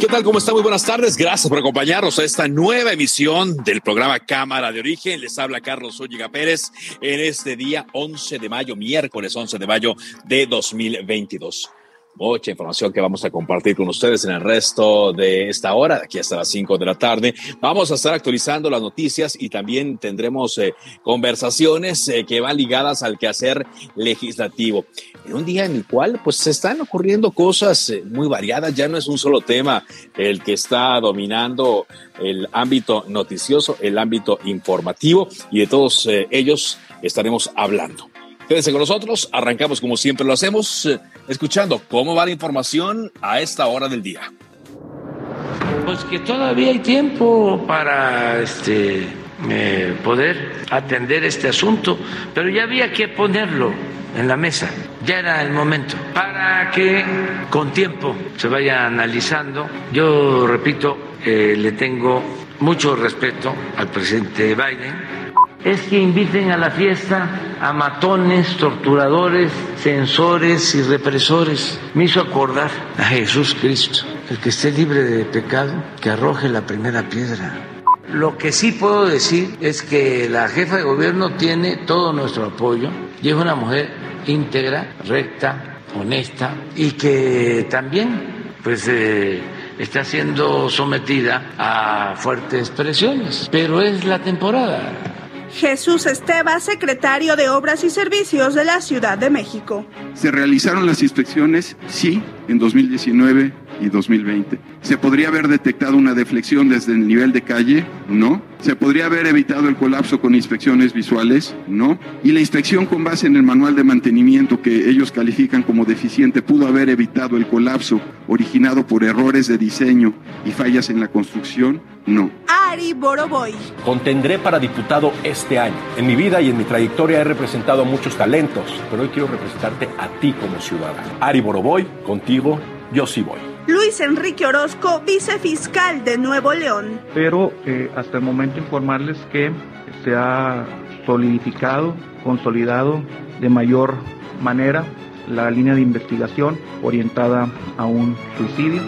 ¿Qué tal? ¿Cómo está? Muy buenas tardes. Gracias por acompañarnos a esta nueva emisión del programa Cámara de Origen. Les habla Carlos Zúñiga Pérez en este día 11 de mayo, miércoles 11 de mayo de 2022 mucha información que vamos a compartir con ustedes en el resto de esta hora, aquí hasta las 5 de la tarde. Vamos a estar actualizando las noticias y también tendremos eh, conversaciones eh, que van ligadas al quehacer legislativo. En un día en el cual pues se están ocurriendo cosas eh, muy variadas, ya no es un solo tema el que está dominando el ámbito noticioso, el ámbito informativo y de todos ellos estaremos hablando. Quédense con nosotros, arrancamos como siempre lo hacemos, eh, escuchando cómo va la información a esta hora del día. Pues que todavía hay tiempo para este, eh, poder atender este asunto, pero ya había que ponerlo en la mesa, ya era el momento, para que con tiempo se vaya analizando. Yo repito, eh, le tengo mucho respeto al presidente Biden es que inviten a la fiesta a matones, torturadores, censores y represores. Me hizo acordar a Jesús Cristo, el que esté libre de pecado, que arroje la primera piedra. Lo que sí puedo decir es que la jefa de gobierno tiene todo nuestro apoyo y es una mujer íntegra, recta, honesta y que también pues eh, está siendo sometida a fuertes presiones, pero es la temporada Jesús Esteba, secretario de Obras y Servicios de la Ciudad de México. ¿Se realizaron las inspecciones? Sí, en 2019 y 2020. ¿Se podría haber detectado una deflexión desde el nivel de calle? No. ¿Se podría haber evitado el colapso con inspecciones visuales? No. ¿Y la inspección con base en el manual de mantenimiento que ellos califican como deficiente pudo haber evitado el colapso originado por errores de diseño y fallas en la construcción? No. Ari Boroboy. Contendré para diputado este año. En mi vida y en mi trayectoria he representado muchos talentos, pero hoy quiero representarte a ti como ciudadano. Ari Boroboy, contigo, yo sí voy. Luis Enrique Orozco, vicefiscal de Nuevo León. Pero eh, hasta el momento informarles que se ha solidificado, consolidado de mayor manera la línea de investigación orientada a un suicidio.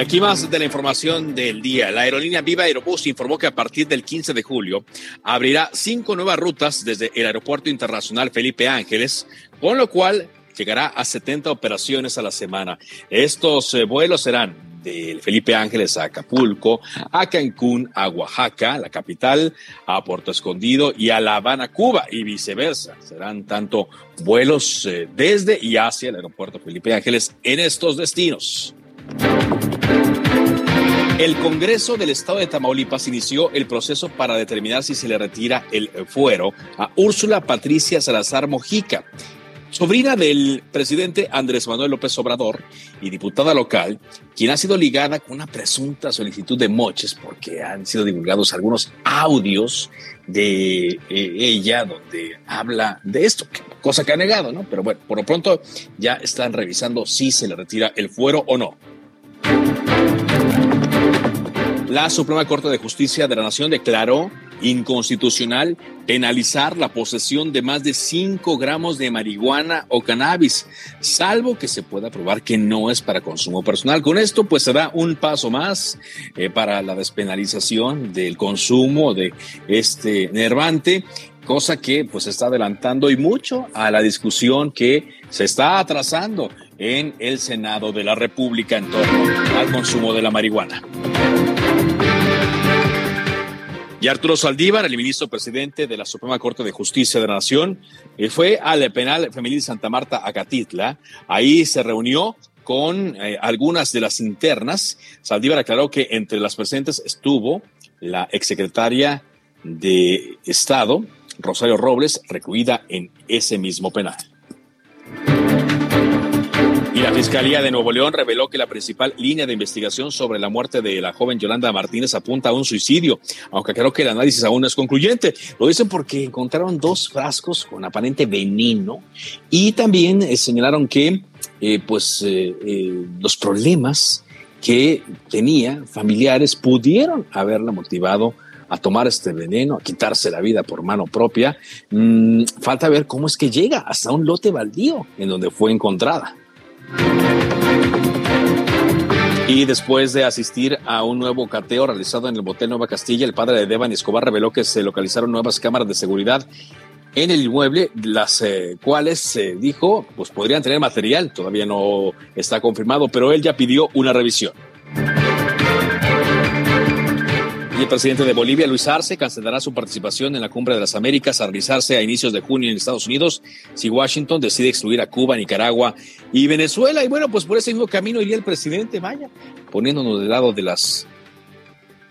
Aquí más de la información del día. La aerolínea Viva Aerobús informó que a partir del 15 de julio abrirá cinco nuevas rutas desde el Aeropuerto Internacional Felipe Ángeles, con lo cual llegará a 70 operaciones a la semana. Estos eh, vuelos serán del Felipe Ángeles a Acapulco, a Cancún, a Oaxaca, la capital, a Puerto Escondido y a La Habana, Cuba y viceversa. Serán tanto vuelos eh, desde y hacia el aeropuerto Felipe Ángeles en estos destinos. El Congreso del Estado de Tamaulipas inició el proceso para determinar si se le retira el fuero a Úrsula Patricia Salazar Mojica, sobrina del presidente Andrés Manuel López Obrador y diputada local, quien ha sido ligada con una presunta solicitud de moches porque han sido divulgados algunos audios de eh, ella donde habla de esto, cosa que ha negado, ¿no? Pero bueno, por lo pronto ya están revisando si se le retira el fuero o no. La Suprema Corte de Justicia de la Nación declaró inconstitucional penalizar la posesión de más de 5 gramos de marihuana o cannabis, salvo que se pueda probar que no es para consumo personal. Con esto, pues se da un paso más eh, para la despenalización del consumo de este nervante cosa que pues está adelantando y mucho a la discusión que se está atrasando en el Senado de la República en torno al consumo de la marihuana. Y Arturo Saldívar, el ministro presidente de la Suprema Corte de Justicia de la Nación, eh, fue al penal femenil Santa Marta, Acatitla. Ahí se reunió con eh, algunas de las internas. Saldívar aclaró que entre las presentes estuvo la exsecretaria de Estado, Rosario Robles, recluida en ese mismo penal. La Fiscalía de Nuevo León reveló que la principal línea de investigación sobre la muerte de la joven Yolanda Martínez apunta a un suicidio, aunque creo que el análisis aún no es concluyente. Lo dicen porque encontraron dos frascos con aparente veneno y también eh, señalaron que eh, pues eh, los problemas que tenía familiares pudieron haberla motivado a tomar este veneno, a quitarse la vida por mano propia. Mm, falta ver cómo es que llega hasta un lote baldío en donde fue encontrada. Y después de asistir a un nuevo cateo realizado en el Motel Nueva Castilla, el padre de Devan Escobar reveló que se localizaron nuevas cámaras de seguridad en el inmueble, las eh, cuales se dijo, pues podrían tener material, todavía no está confirmado, pero él ya pidió una revisión. El presidente de Bolivia, Luis Arce, cancelará su participación en la Cumbre de las Américas a realizarse a inicios de junio en Estados Unidos si Washington decide excluir a Cuba, Nicaragua y Venezuela. Y bueno, pues por ese mismo camino iría el presidente, vaya, poniéndonos del lado de las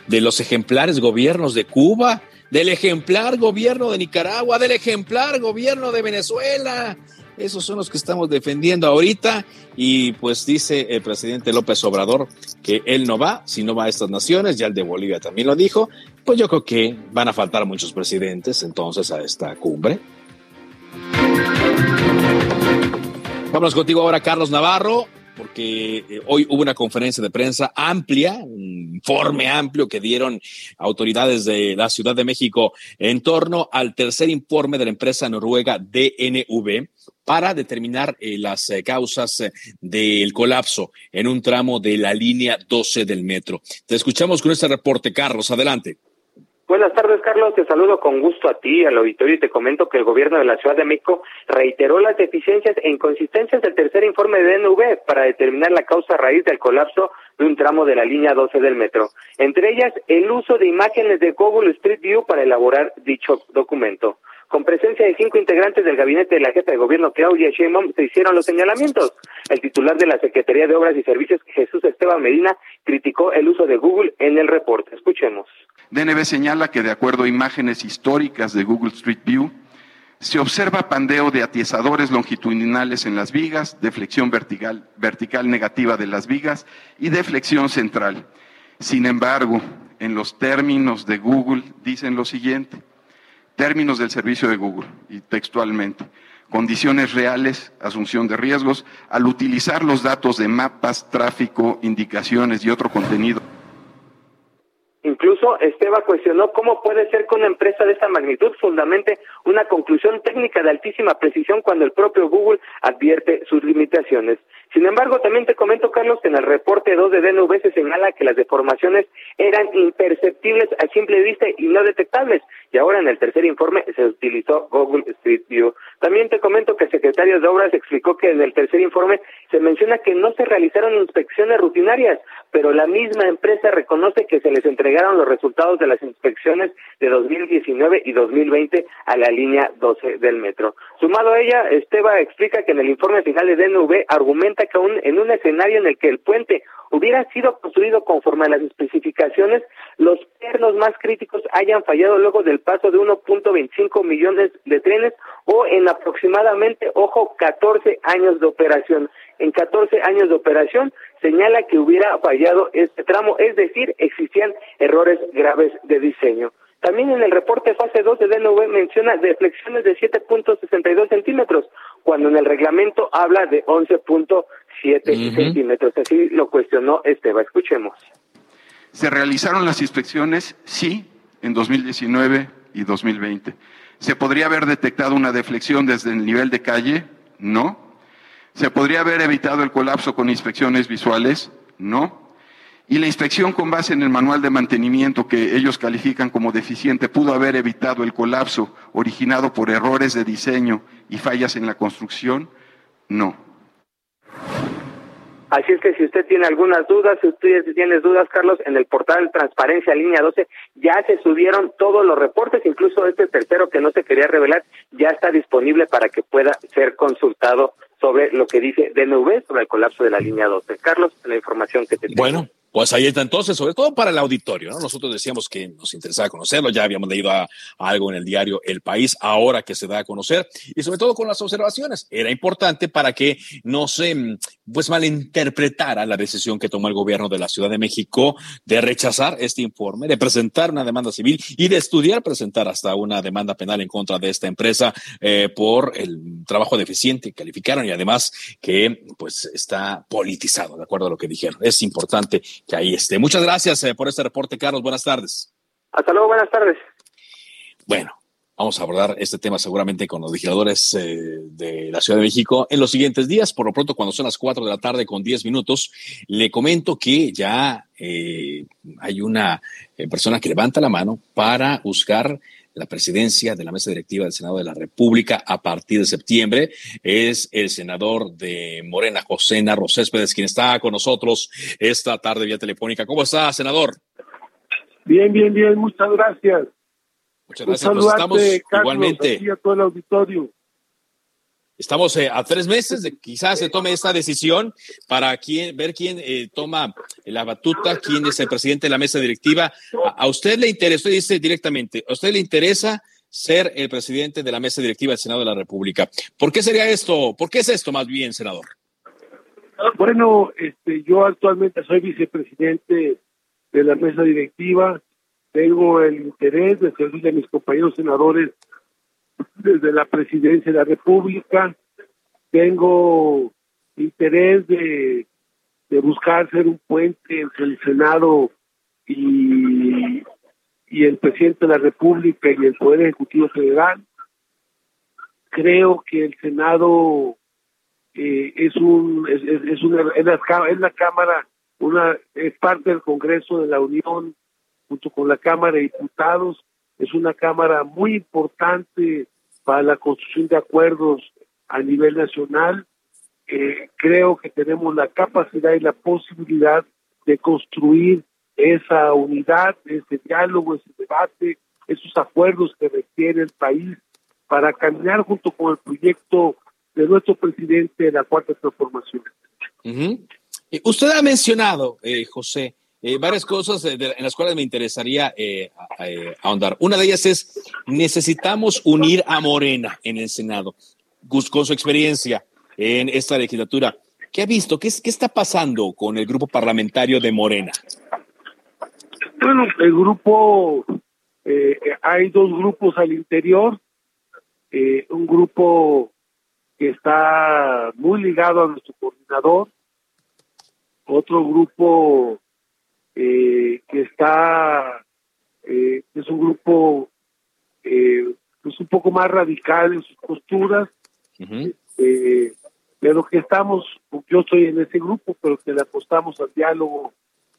de los ejemplares gobiernos de Cuba, del ejemplar gobierno de Nicaragua, del ejemplar gobierno de Venezuela. Esos son los que estamos defendiendo ahorita y pues dice el presidente López Obrador que él no va, si no va a estas naciones, ya el de Bolivia también lo dijo, pues yo creo que van a faltar muchos presidentes entonces a esta cumbre. Vamos contigo ahora, Carlos Navarro porque eh, hoy hubo una conferencia de prensa amplia, un informe amplio que dieron autoridades de la Ciudad de México en torno al tercer informe de la empresa noruega DNV para determinar eh, las eh, causas del colapso en un tramo de la línea 12 del metro. Te escuchamos con este reporte, Carlos. Adelante. Buenas tardes, Carlos. Te saludo con gusto a ti, al auditorio, y te comento que el gobierno de la Ciudad de México reiteró las deficiencias e inconsistencias del tercer informe de DNV para determinar la causa raíz del colapso de un tramo de la línea 12 del metro. Entre ellas, el uso de imágenes de Google Street View para elaborar dicho documento. Con presencia de cinco integrantes del gabinete de la jefa de gobierno, Claudia Sheinbaum, se hicieron los señalamientos. El titular de la Secretaría de Obras y Servicios, Jesús Esteban Medina, criticó el uso de Google en el reporte. Escuchemos. DNB señala que de acuerdo a imágenes históricas de Google Street View, se observa pandeo de atiesadores longitudinales en las vigas, deflexión vertical, vertical negativa de las vigas y deflexión central. Sin embargo, en los términos de Google dicen lo siguiente, términos del servicio de Google y textualmente, condiciones reales, asunción de riesgos, al utilizar los datos de mapas, tráfico, indicaciones y otro contenido Incluso Esteba cuestionó cómo puede ser que una empresa de esta magnitud fundamente una conclusión técnica de altísima precisión cuando el propio Google advierte sus limitaciones. Sin embargo, también te comento, Carlos, que en el reporte 2 de DNV se señala que las deformaciones eran imperceptibles a simple vista y no detectables, y ahora en el tercer informe se utilizó Google Street View. También te comento que el secretario de Obras explicó que en el tercer informe se menciona que no se realizaron inspecciones rutinarias, pero la misma empresa reconoce que se les entregaron los resultados de las inspecciones de 2019 y 2020 a la línea 12 del metro. Sumado a ella, Esteba explica que en el informe final de DNV argumenta que aún en un escenario en el que el puente hubiera sido construido conforme a las especificaciones, los pernos más críticos hayan fallado luego del paso de 1.25 millones de trenes o en aproximadamente, ojo, 14 años de operación. En 14 años de operación señala que hubiera fallado este tramo, es decir, existían errores graves de diseño. También en el reporte fase 2 de DNV menciona deflexiones de 7.62 centímetros, cuando en el reglamento habla de 11.7 centímetros. Así lo cuestionó Esteban. Escuchemos. ¿Se realizaron las inspecciones? Sí, en 2019 y 2020. ¿Se podría haber detectado una deflexión desde el nivel de calle? No. ¿Se podría haber evitado el colapso con inspecciones visuales? No. Y la inspección con base en el manual de mantenimiento que ellos califican como deficiente pudo haber evitado el colapso originado por errores de diseño y fallas en la construcción? No. Así es que si usted tiene algunas dudas, si usted tiene dudas, Carlos, en el portal Transparencia Línea 12 ya se subieron todos los reportes, incluso este tercero que no se quería revelar ya está disponible para que pueda ser consultado sobre lo que dice DNV sobre el colapso de la línea 12. Carlos, la información que te tengo. Bueno, pues ahí está entonces, sobre todo para el auditorio, ¿no? Nosotros decíamos que nos interesaba conocerlo, ya habíamos leído algo en el diario El País, ahora que se da a conocer, y sobre todo con las observaciones. Era importante para que no se mm, pues malinterpretara la decisión que tomó el gobierno de la Ciudad de México de rechazar este informe, de presentar una demanda civil y de estudiar presentar hasta una demanda penal en contra de esta empresa eh, por el trabajo deficiente que calificaron y además que pues está politizado, de acuerdo a lo que dijeron. Es importante que ahí esté. Muchas gracias eh, por este reporte, Carlos. Buenas tardes. Hasta luego, buenas tardes. Bueno, vamos a abordar este tema seguramente con los legisladores eh, de la Ciudad de México en los siguientes días. Por lo pronto, cuando son las cuatro de la tarde con diez minutos, le comento que ya eh, hay una persona que levanta la mano para buscar la presidencia de la mesa directiva del Senado de la República a partir de septiembre. Es el senador de Morena, José Narro Céspedes, quien está con nosotros esta tarde vía telefónica. ¿Cómo está, senador? Bien, bien, bien, muchas gracias. Muchas gracias. Pues estamos igualmente. a todo el auditorio. Estamos eh, a tres meses de quizás se tome esta decisión para quién, ver quién eh, toma la batuta, quién es el presidente de la mesa directiva. A, usted le interesa, usted dice directamente, a usted le interesa ser el presidente de la mesa directiva del Senado de la República. ¿Por qué sería esto? ¿Por qué es esto más bien, senador? Bueno, este, yo actualmente soy vicepresidente de la mesa directiva. Tengo el interés de servir a mis compañeros senadores desde la presidencia de la República. Tengo interés de, buscar ser un puente entre el Senado y, y el presidente de la República y el Poder Ejecutivo Federal. Creo que el Senado eh, es un es, una es la, es la cámara una es parte del Congreso de la Unión junto con la Cámara de Diputados es una cámara muy importante para la construcción de acuerdos a nivel nacional. Eh, creo que tenemos la capacidad y la posibilidad de construir esa unidad, ese diálogo, ese debate, esos acuerdos que requiere el país para caminar junto con el proyecto de nuestro presidente de la Cuarta Transformación. Usted ha mencionado, eh, José, eh, varias cosas eh, en las cuales me interesaría eh, ahondar. Una de ellas es, necesitamos unir a Morena en el Senado, con su experiencia en esta legislatura. ¿Qué ha visto? ¿Qué, qué está pasando con el grupo parlamentario de Morena? Bueno, el grupo, hay dos grupos al interior, un grupo que está muy ligado a nuestro coordinador, otro grupo eh, que está, eh, es un grupo eh, pues un poco más radical en sus posturas, eh, pero que estamos, yo estoy en ese grupo, pero que le apostamos al diálogo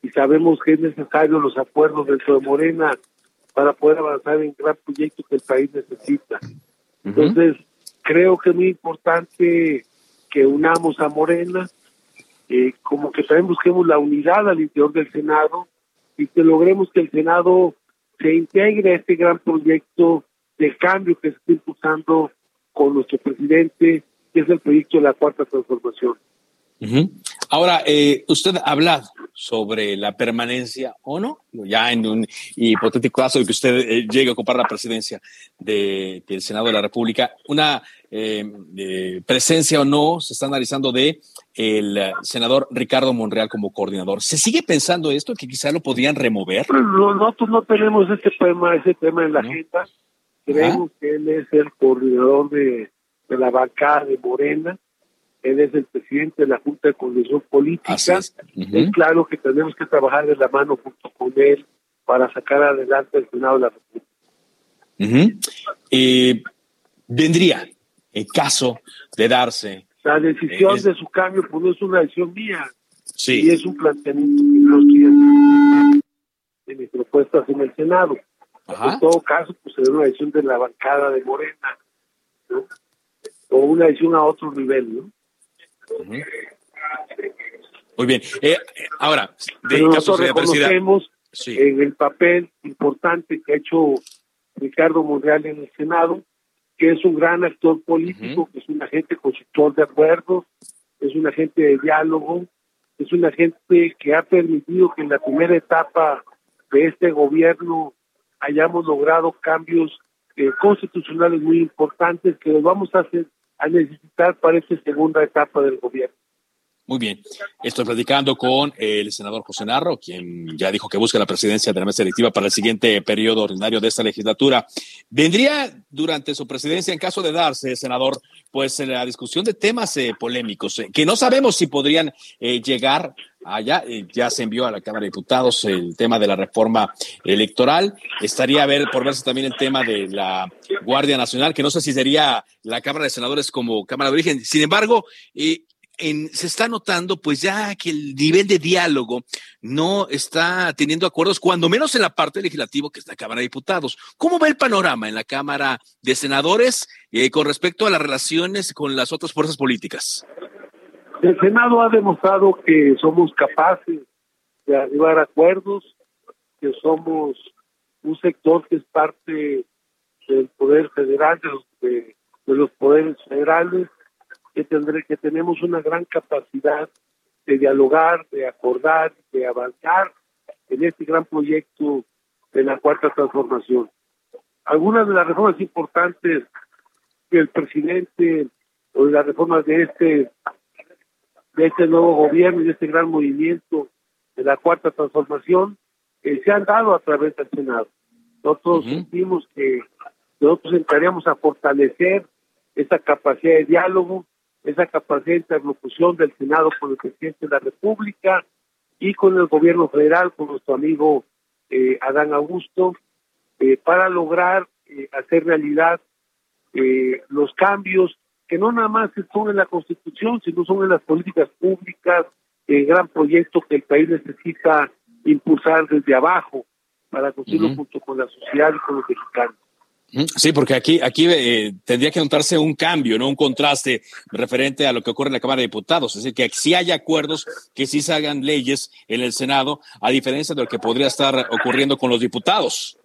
y sabemos que es necesario los acuerdos dentro de Morena para poder avanzar en gran proyecto que el país necesita. Entonces, creo que es muy importante que unamos a Morena, eh, como que también busquemos la unidad al interior del Senado y que logremos que el Senado se integre a este gran proyecto de cambio que se está impulsando con nuestro presidente, que es el proyecto de la Cuarta Transformación. Ahora, eh, usted ha hablado sobre la permanencia o no, ya en un hipotético caso de que usted eh, llegue a ocupar la presidencia del Senado de la República, una eh, presencia o no se está analizando de el senador Ricardo Monreal como coordinador. ¿Se sigue pensando esto, que quizá lo podrían remover? Pues, nosotros no tenemos ese tema, ese tema en la agenda. Creemos que él es el coordinador de, de la bancada de Morena él es el presidente de la Junta de Coordinación Política. Es. claro que tenemos que trabajar de la mano junto con él para sacar adelante el Senado de la República. Eh, vendría, en caso de darse. La decisión de su cambio pues no es una decisión mía. Sí. Y es un planteamiento que yo estoy en mis propuestas en el Senado. En todo caso, pues será una decisión de la bancada de Morena, O una decisión a otro nivel, ¿no? Muy bien. Eh, ahora, de Pero nosotros reconocemos en el papel importante que ha hecho Ricardo Monreal en el Senado, que es un gran actor político, que es un agente constructor de acuerdos, es un agente de diálogo, es un agente que ha permitido que en la primera etapa de este gobierno hayamos logrado cambios eh, constitucionales muy importantes que los vamos a hacer a necesitar para esta segunda etapa del gobierno. Muy bien. Estoy platicando con el senador José Narro, quien ya dijo que busca la presidencia de la mesa electiva para el siguiente periodo ordinario de esta legislatura. ¿Vendría durante su presidencia, en caso de darse, senador, pues la discusión de temas eh, polémicos, eh, que no sabemos si podrían eh, llegar allá? ya se envió a la Cámara de Diputados el tema de la reforma electoral. Estaría a ver, por verse también el tema de la Guardia Nacional, que no sé si sería la Cámara de Senadores como Cámara de Origen. Sin embargo, se está notando pues ya que el nivel de diálogo no está teniendo acuerdos, cuando menos en la parte legislativa que es la Cámara de Diputados. ¿Cómo va el panorama en la Cámara de Senadores eh, con respecto a las relaciones con las otras fuerzas políticas? El Senado ha demostrado que somos capaces de arribar acuerdos, que somos un sector que es parte del poder federal, de los poderes federales, que, tendré, que tenemos una gran capacidad de dialogar, de acordar, de avanzar en este gran proyecto de la cuarta transformación. Algunas de las reformas importantes que el presidente o de las reformas de este de este nuevo gobierno y de este gran movimiento de la cuarta transformación eh, se han dado a través del Senado. Nosotros sentimos que nosotros entraríamos a fortalecer esa capacidad de diálogo, esa capacidad de interlocución del Senado con el presidente de la República y con el gobierno federal, con nuestro amigo eh, Adán Augusto, eh, para lograr eh, hacer realidad los cambios que no nada más son en la Constitución, sino son en las políticas públicas, el gran proyecto que el país necesita impulsar desde abajo para construirlo junto con la sociedad y con los mexicanos. Sí, porque aquí, aquí eh, tendría que notarse un cambio, no un contraste referente a lo que ocurre en la Cámara de Diputados. Es decir, que sí hay acuerdos, que sí se hagan leyes en el Senado, a diferencia de lo que podría estar ocurriendo con los diputados.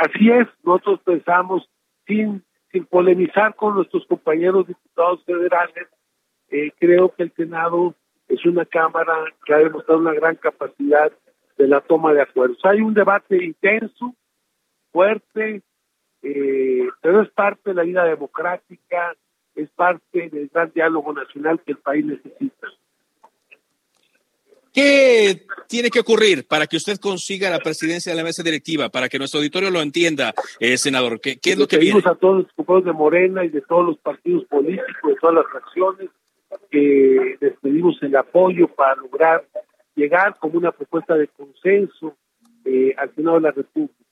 Así es, nosotros pensamos, sin, sin polemizar con nuestros compañeros diputados federales, eh, creo que el Senado es una Cámara que ha demostrado una gran capacidad de la toma de acuerdos. Hay un debate intenso fuerte, eh, pero es parte de la vida democrática, es parte del gran diálogo nacional que el país necesita. ¿Qué tiene que ocurrir para que usted consiga la presidencia de la mesa directiva, para que nuestro auditorio lo entienda, eh, senador? ¿Qué, es lo que viene? a todos los compañeros de Morena y de todos los partidos políticos, de todas las fracciones, que les pedimos el apoyo para lograr llegar como una propuesta de consenso eh, al Senado de la República.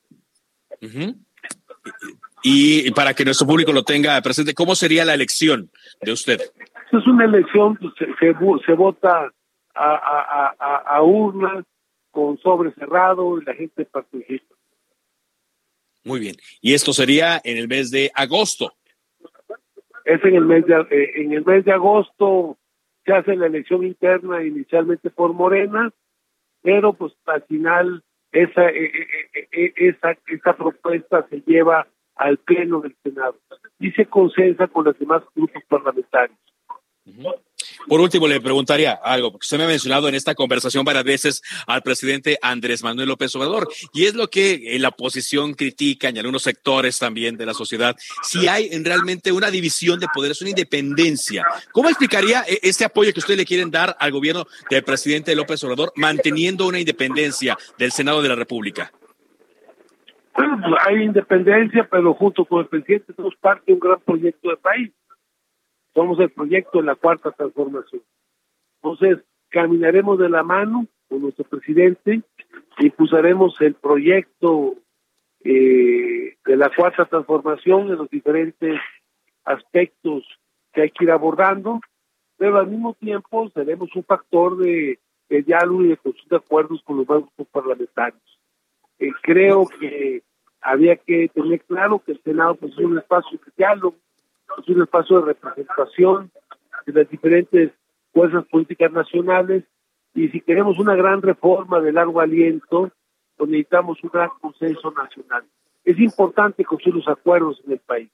Y para que nuestro público lo tenga presente, ¿cómo sería la elección de usted? Es una elección, pues, se, vota a, urnas con sobre cerrado y la gente participa. Muy bien. Y esto sería en el mes de agosto. Es en el mes de, eh, en el mes de agosto se hace la elección interna inicialmente por Morena, pero pues al final esa, eh, eh, eh, esa, esa propuesta se lleva al Pleno del Senado y se consensa con los demás grupos parlamentarios. Por último, le preguntaría algo, porque usted me ha mencionado en esta conversación varias veces al presidente Andrés Manuel López Obrador, y es lo que en la oposición critican y algunos sectores también de la sociedad, si hay realmente una división de poderes, una independencia. ¿Cómo explicaría e-, este apoyo que ustedes le quieren dar al gobierno del presidente López Obrador, manteniendo una independencia del Senado de la República? Bueno, pues, hay independencia, pero junto con el presidente somos parte de un gran proyecto de país somos el proyecto de la cuarta transformación. Entonces, caminaremos de la mano con nuestro presidente, impulsaremos el proyecto eh, de la cuarta transformación en los diferentes aspectos que hay que ir abordando, pero al mismo tiempo seremos un factor de, diálogo y de construcción de acuerdos con los grupos parlamentarios. Eh, creo que había que tener claro que el Senado pues, es un espacio de diálogo, es un espacio de representación de las diferentes fuerzas políticas nacionales y si queremos una gran reforma de largo aliento, pues necesitamos un gran consenso nacional. Es importante construir los acuerdos en el país,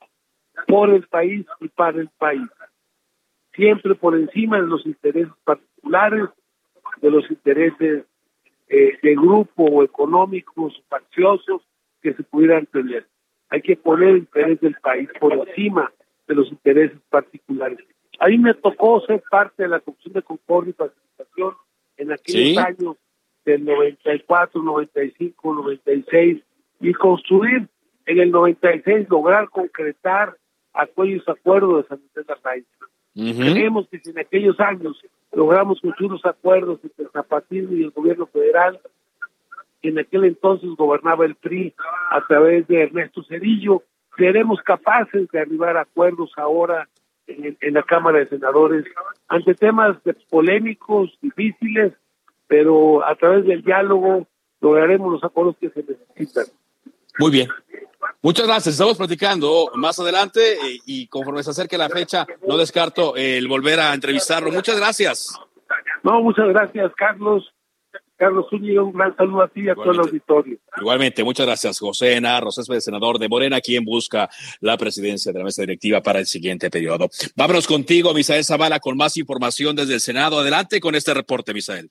por el país y para el país, siempre por encima de los intereses particulares, de los intereses eh, de grupo o económicos, facciosos que se pudieran tener. Hay que poner el interés del país por encima de los intereses particulares. A mí me tocó ser parte de la Comisión de Concordia y Participación en aquellos años del 94, 95, 96 y construir en el 96 lograr concretar aquellos acuerdos de San Andrés de Creemos que si en aquellos años logramos los acuerdos entre el zapatismo y el gobierno federal, en aquel entonces gobernaba el PRI a través de Ernesto Cedillo, seremos capaces de arribar a acuerdos ahora en, en, la Cámara de Senadores ante temas polémicos, difíciles, pero a través del diálogo lograremos los acuerdos que se necesitan. Muy bien. Muchas gracias. Estamos platicando más adelante eh, y conforme se acerque la fecha, no descarto el volver a entrevistarlo. Muchas gracias. No, muchas gracias, Carlos. Carlos Zúñiga, un gran saludo a ti y a todo el auditorio. Igualmente, muchas gracias, José Enarro, senador de Morena, quien busca la presidencia de la mesa directiva para el siguiente periodo. Vámonos contigo, Misael Zavala, con más información desde el Senado. Adelante con este reporte, Misael.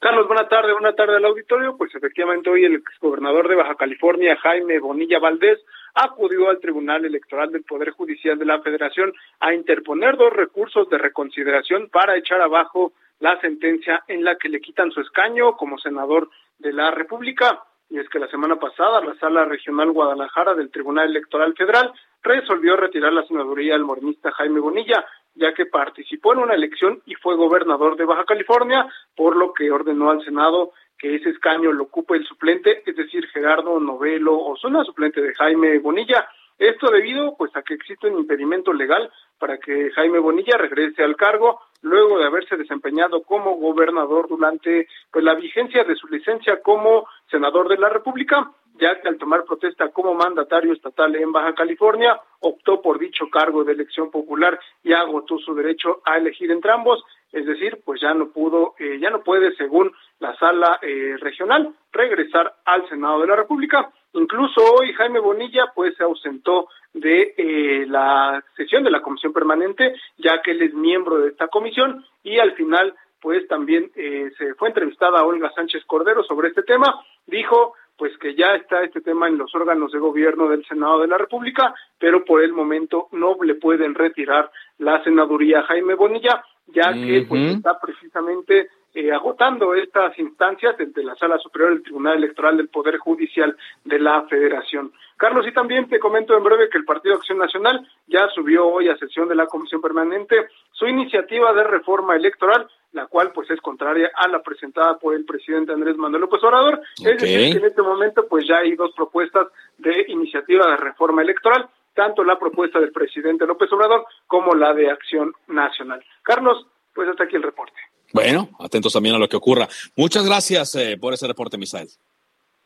Carlos, buena tarde, buena tarde al auditorio. Pues efectivamente hoy el exgobernador de Baja California, Jaime Bonilla Valdés, acudió al Tribunal Electoral del Poder Judicial de la Federación a interponer dos recursos de reconsideración para echar abajo la sentencia en la que le quitan su escaño como senador de la República. Y es que la semana pasada la Sala Regional Guadalajara del Tribunal Electoral Federal resolvió retirar la senaduría al morenista Jaime Bonilla, ya que participó en una elección y fue gobernador de Baja California, por lo que ordenó al Senado que ese escaño lo ocupe el suplente, es decir, Gerardo Novelo Osuna, suplente de Jaime Bonilla. Esto debido pues a que existe un impedimento legal para que Jaime Bonilla regrese al cargo luego de haberse desempeñado como gobernador durante pues la vigencia de su licencia como senador de la República, ya que al tomar protesta como mandatario estatal en Baja California, optó por dicho cargo de elección popular y agotó su derecho a elegir entre ambos, es decir, pues ya no pudo, eh, ya no puede, según la sala eh, regional, regresar al Senado de la República. Incluso hoy Jaime Bonilla pues se ausentó de eh, la sesión de la comisión permanente, ya que él es miembro de esta comisión y al final pues también eh, se fue entrevistada a Olga Sánchez Cordero sobre este tema, dijo pues que ya está este tema en los órganos de gobierno del Senado de la República, pero por el momento no le pueden retirar la senaduría a Jaime Bonilla, ya que pues está precisamente eh, agotando estas instancias desde la Sala Superior del Tribunal Electoral del Poder Judicial de la Federación. Carlos, y también te comento en breve que el Partido Acción Nacional ya subió hoy a sesión de la Comisión Permanente su iniciativa de reforma electoral, la cual pues es contraria a la presentada por el presidente Andrés Manuel López Obrador. Es decir, que en este momento pues ya hay dos propuestas de iniciativa de reforma electoral, tanto la propuesta del presidente López Obrador como la de Acción Nacional. Carlos, pues hasta aquí el reporte. Bueno, atentos también a lo que ocurra. Muchas gracias eh, por ese reporte, Misael.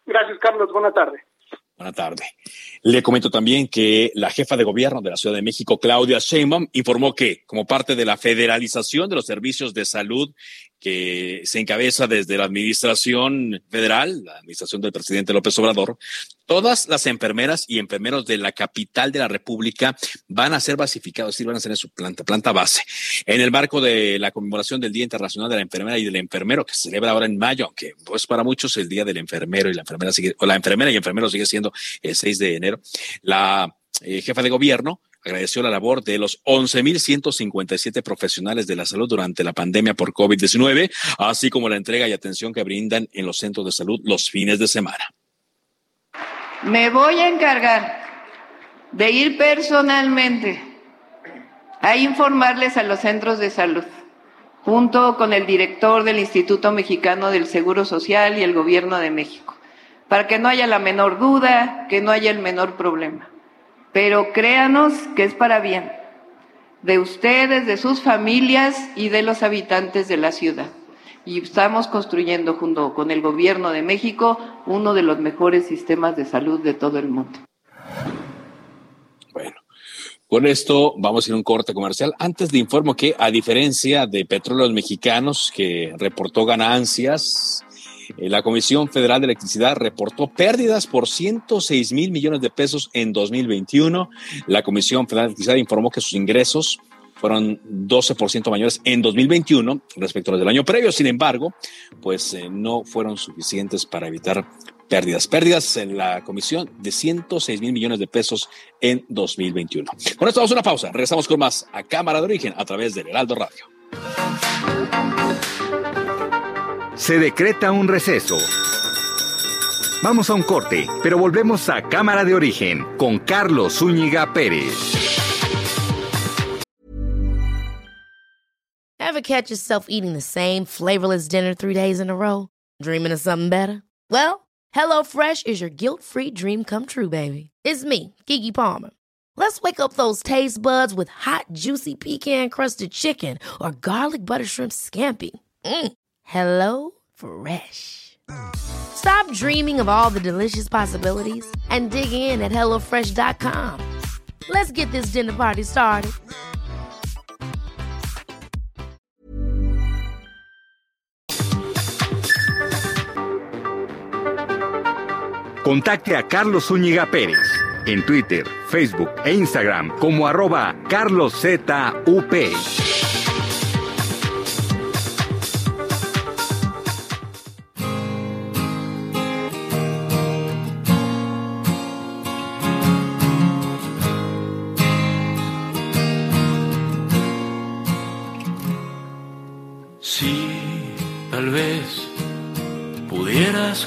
Gracias, Carlos. Buena tarde. Buena tarde. Le comento también que la jefa de gobierno de la Ciudad de México, Claudia Sheinbaum, informó que, como parte de la federalización de los servicios de salud que se encabeza desde la administración federal, la administración del presidente López Obrador, todas las enfermeras y enfermeros de la capital de la República van a ser basificados, es decir, van a tener su planta, planta base. En el marco de la conmemoración del Día Internacional de la Enfermera y del Enfermero, que se celebra ahora en mayo, aunque pues para muchos el Día del Enfermero y la enfermera sigue, o la enfermera y enfermero sigue siendo el 6 de enero, la eh, jefa de gobierno agradeció la labor de los 11.157 profesionales de la salud durante la pandemia por COVID-19, así como la entrega y atención que brindan en los centros de salud los fines de semana. Me voy a encargar de ir personalmente a informarles a los centros de salud, junto con el director del Instituto Mexicano del Seguro Social y el Gobierno de México, para que no haya la menor duda, que no haya el menor problema pero créanos que es para bien de ustedes, de sus familias y de los habitantes de la ciudad. Y estamos construyendo junto con el gobierno de México uno de los mejores sistemas de salud de todo el mundo. Bueno, Con esto vamos a ir a un corte comercial. Antes de informo que, a diferencia de Petróleos Mexicanos, que reportó ganancias, la Comisión Federal de Electricidad reportó pérdidas por 106 mil millones de pesos en 2021. La Comisión Federal de Electricidad informó que sus ingresos fueron 12% mayores en 2021 respecto a los del año previo. Sin embargo, pues eh, no fueron suficientes para evitar pérdidas. Pérdidas en la comisión de 106 mil millones de pesos en 2021. Con esto vamos a una pausa. Regresamos con más a Cámara de Origen a través del Heraldo Radio. Se decreta un receso. Vamos a un corte, pero volvemos a Cámara de Origen con Carlos Zúñiga Pérez. Ever catch yourself eating the same flavorless dinner three days in a row? Dreaming of something better? Well, HelloFresh is your guilt-free dream come true, baby. It's me, Kiki Palmer. Let's wake up those taste buds with hot, juicy pecan-crusted chicken or garlic butter shrimp scampi. Mm. Hello Fresh. Stop dreaming of all the delicious possibilities and dig in at HelloFresh.com. Let's get this dinner party started. Contacte a Carlos Zúñiga Pérez en Twitter, Facebook e Instagram como arroba carloszup.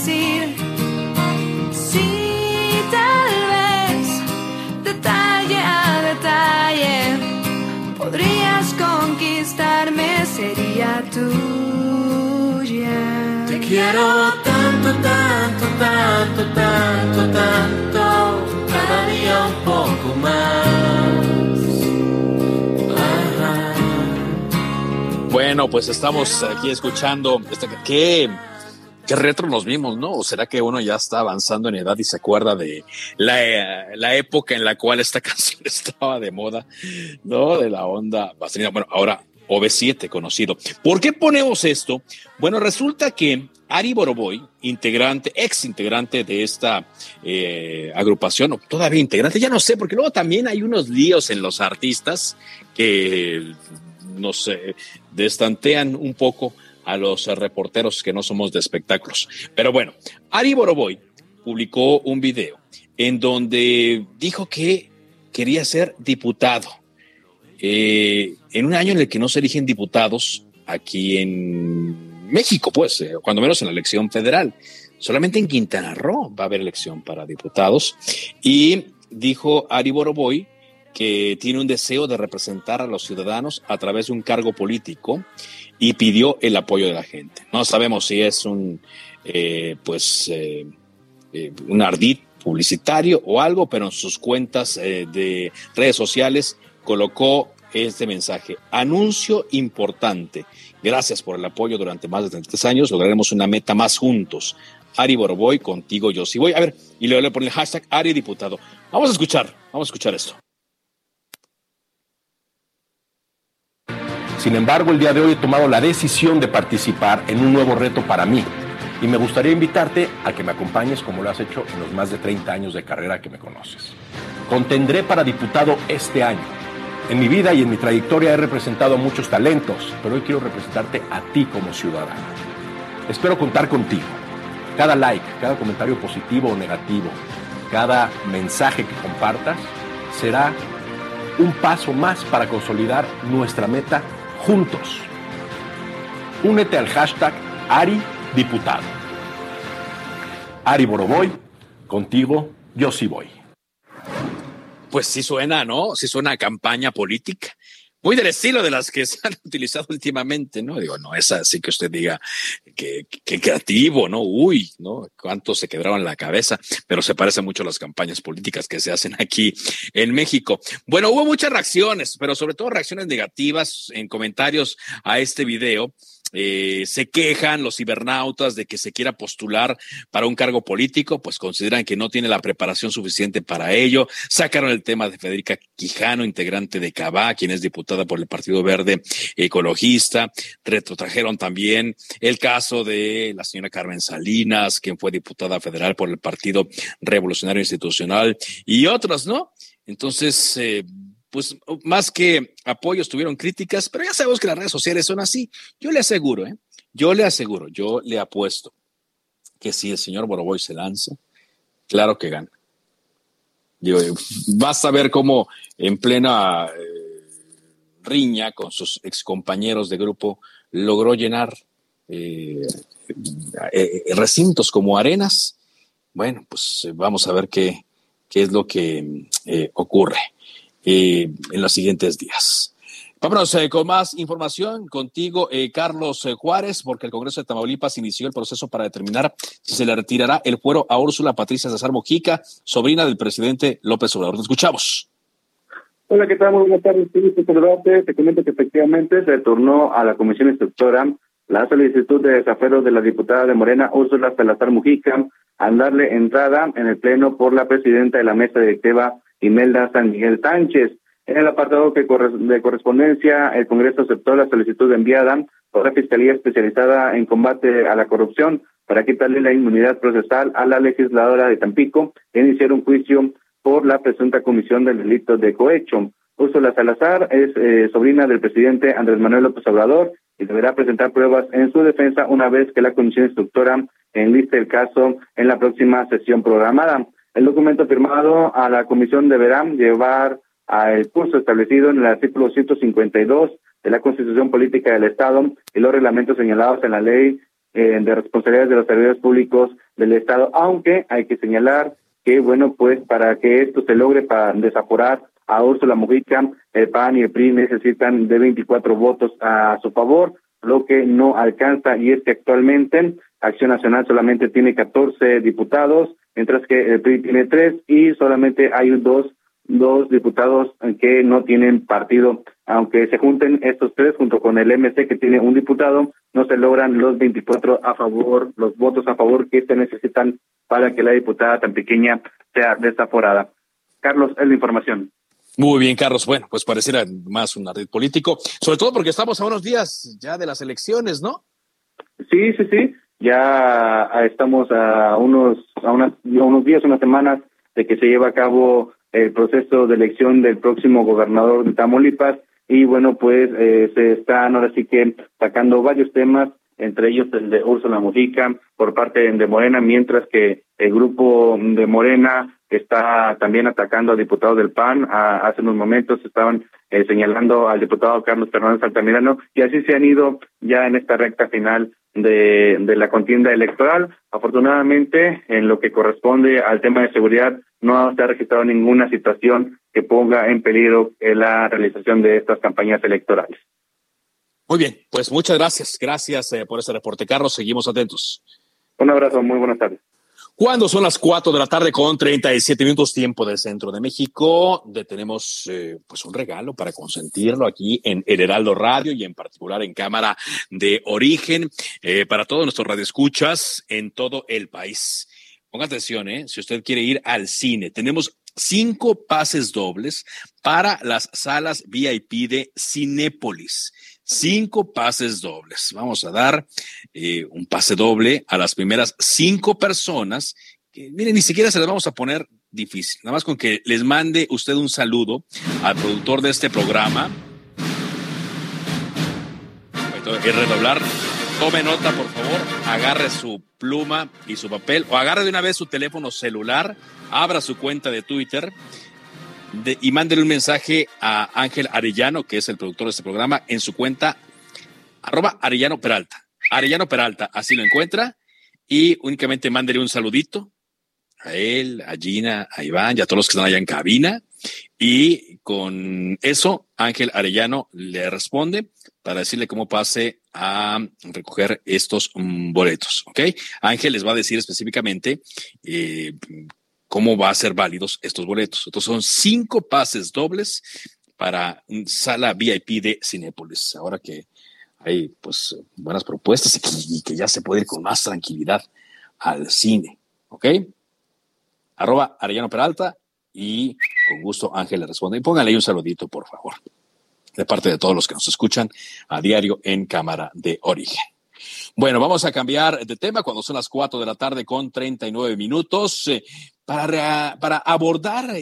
decir. Sí, tal vez detalle a detalle podrías conquistarme, sería tuya. Te quiero tanto, tanto, tanto, tanto, tanto, cada día un poco más. Ajá. Bueno, pues estamos aquí escuchando. Este, ¿Qué? Qué retro nos vimos, ¿no? ¿O será que uno ya está avanzando en edad y se acuerda de la, eh, época en la cual esta canción estaba de moda, ¿no? De la onda vaselina. Bueno, ahora OV7 conocido. ¿Por qué ponemos esto? Bueno, resulta que Ari Boroboy, integrante, ex integrante de esta eh, agrupación, o todavía integrante, ya no sé, porque luego también hay unos líos en los artistas que nos destantean un poco a los eh, reporteros que no somos de espectáculos. Pero bueno, Ari Boroboy publicó un video en donde dijo que quería ser diputado. Eh, en un año en el que no se eligen diputados aquí en México, pues, eh, cuando menos en la elección federal. Solamente en Quintana Roo va a haber elección para diputados. Y dijo Ari Boroboy que tiene un deseo de representar a los ciudadanos a través de un cargo político y pidió el apoyo de la gente. No sabemos si es un, eh, pues, eh, eh, un ardid publicitario o algo, pero en sus cuentas de redes sociales colocó este mensaje. Anuncio importante. Gracias por el apoyo durante más de 33 años. Lograremos una meta más juntos. Ari Boroboy, contigo yo sí voy. A ver, y luego le pone el hashtag Ari Diputado. Vamos a escuchar, vamos a escuchar esto. Sin embargo, el día de hoy he tomado la decisión de participar en un nuevo reto para mí. Y me gustaría invitarte a que me acompañes como lo has hecho en los más de 30 años de carrera que me conoces. Contendré para diputado este año. En mi vida y en mi trayectoria he representado a muchos talentos, pero hoy quiero representarte a ti como ciudadano. Espero contar contigo. Cada like, cada comentario positivo o negativo, cada mensaje que compartas será un paso más para consolidar nuestra meta juntos. Únete al hashtag Ari Diputado. Ari Boroboy, contigo yo sí voy. Pues sí suena, ¿no? Sí suena a campaña política. Muy del estilo de las que se han utilizado últimamente, ¿no? Digo, no es así que usted diga que, que creativo, ¿no? Uy, ¿no? Cuánto se quebraron la cabeza, pero se parece mucho a las campañas políticas que se hacen aquí en México. Bueno, hubo muchas reacciones, pero sobre todo reacciones negativas en comentarios a este video eh, se quejan los cibernautas de que se quiera postular para un cargo político, pues consideran que no tiene la preparación suficiente para ello. Sacaron el tema de Federica Quijano, integrante de Cabá, quien es diputada por el Partido Verde Ecologista. Retrotrajeron también el caso de la señora Carmen Salinas, quien fue diputada federal por el Partido Revolucionario Institucional y otros, ¿no? Entonces, eh, pues más que apoyos tuvieron críticas, pero ya sabemos que las redes sociales son así. Yo le aseguro, ¿eh? yo le aseguro, yo le apuesto que si el señor Boroboy se lanza, claro que gana. Digo, vas a ver cómo en plena eh, riña con sus excompañeros de grupo logró llenar eh, eh, recintos como arenas. Bueno, pues vamos a ver qué, qué es lo que ocurre. Eh, en los siguientes días. Vámonos eh, con más información contigo, eh, Carlos Juárez, porque el Congreso de Tamaulipas inició el proceso para determinar si se le retirará el fuero a Úrsula Patricia César Mojica, sobrina del presidente López Obrador. Nos escuchamos. Hola, ¿qué tal? Muy buenas tardes. Te comento que efectivamente se retornó a la comisión instructora la solicitud de desafuero de la diputada de Morena, Úrsula Salazar Mujica, al darle entrada en el Pleno por la presidenta de la mesa directiva Imelda San Miguel Sánchez. En el apartado que de correspondencia, el Congreso aceptó la solicitud enviada por la Fiscalía Especializada en Combate a la Corrupción para quitarle la inmunidad procesal a la legisladora de Tampico e iniciar un juicio por la presunta comisión del delito de cohecho. Úrsula Salazar es eh, sobrina del presidente Andrés Manuel López Obrador y deberá presentar pruebas en su defensa una vez que la comisión instructora enliste el caso en la próxima sesión programada. El documento firmado a la comisión deberá llevar al curso establecido en el artículo 152 de la Constitución Política del Estado y los reglamentos señalados en la Ley eh, de Responsabilidades de los Servidores Públicos del Estado, aunque hay que señalar que, bueno, pues para que esto se logre para desaforar a Úrsula Mujica, el PAN y el PRI necesitan de 24 votos a su favor, lo que no alcanza y es que actualmente Acción Nacional solamente tiene 14 diputados, mientras que el PRI tiene tres y solamente hay dos, dos diputados que no tienen partido. Aunque se junten estos tres junto con el MC que tiene un diputado, no se logran los 24 a favor, los votos a favor que se necesitan para que la diputada tan pequeña sea desaforada. Carlos, es la información. Muy bien, Carlos. Bueno, pues pareciera más un red político, sobre todo porque estamos a unos días ya de las elecciones, ¿no? Sí, sí, sí. Ya estamos a unos, a, unos días, unas semanas de que se lleve a cabo el proceso de elección del próximo gobernador de Tamaulipas y bueno, pues eh, se están ahora sí que sacando varios temas, entre ellos el de Úrsula Mujica por parte de Morena, mientras que el grupo de Morena está también atacando al diputado del PAN. hace unos momentos estaban eh, señalando al diputado Carlos Fernández Altamirano y así se han ido ya en esta recta final de, de la contienda electoral. Afortunadamente, en lo que corresponde al tema de seguridad, no se ha registrado ninguna situación que ponga en peligro eh, la realización de estas campañas electorales. Muy bien, pues muchas gracias. Gracias eh, por ese reporte, Carlos. Seguimos atentos. Un abrazo, muy buenas tardes. Cuando son las 4 de la tarde con 37 minutos tiempo del centro de México, tenemos eh, pues un regalo para consentirlo aquí en El Heraldo Radio y en particular en Cámara de Origen eh, para todos nuestros radioescuchas en todo el país. Ponga atención, ¿eh? si usted quiere ir al cine, tenemos cinco pases dobles para las salas VIP de Cinépolis cinco pases dobles. Vamos a dar eh, un pase doble a las primeras cinco personas. Que, miren, ni siquiera se las vamos a poner difícil. Nada más con que les mande usted un saludo al productor de este programa. Y redoblar. Tome nota, por favor. Agarre su pluma y su papel o agarre de una vez su teléfono celular. Abra su cuenta de Twitter y mándele un mensaje a Ángel Arellano, que es el productor de este programa, en su cuenta arroba Arellano Peralta. Arellano Peralta, así lo encuentra. Y únicamente mándele un saludito a él, a Gina, a Iván y a todos los que están allá en cabina. Y con eso, Ángel Arellano le responde para decirle cómo pase a recoger estos mm, boletos. ¿Ok? Ángel les va a decir específicamente eh, cómo va a ser válidos estos boletos. Entonces son cinco pases dobles para sala VIP de Cinépolis. Ahora que hay pues buenas propuestas y que, ya se puede ir con más tranquilidad al cine. ¿Ok? Arroba Arellano Peralta y con gusto Ángel le responde. Y póngale un saludito, por favor, de parte de todos los que nos escuchan a diario en Cámara de Origen. Bueno, vamos a cambiar de tema cuando son las 4 de la tarde con 39 minutos eh, para, para abordar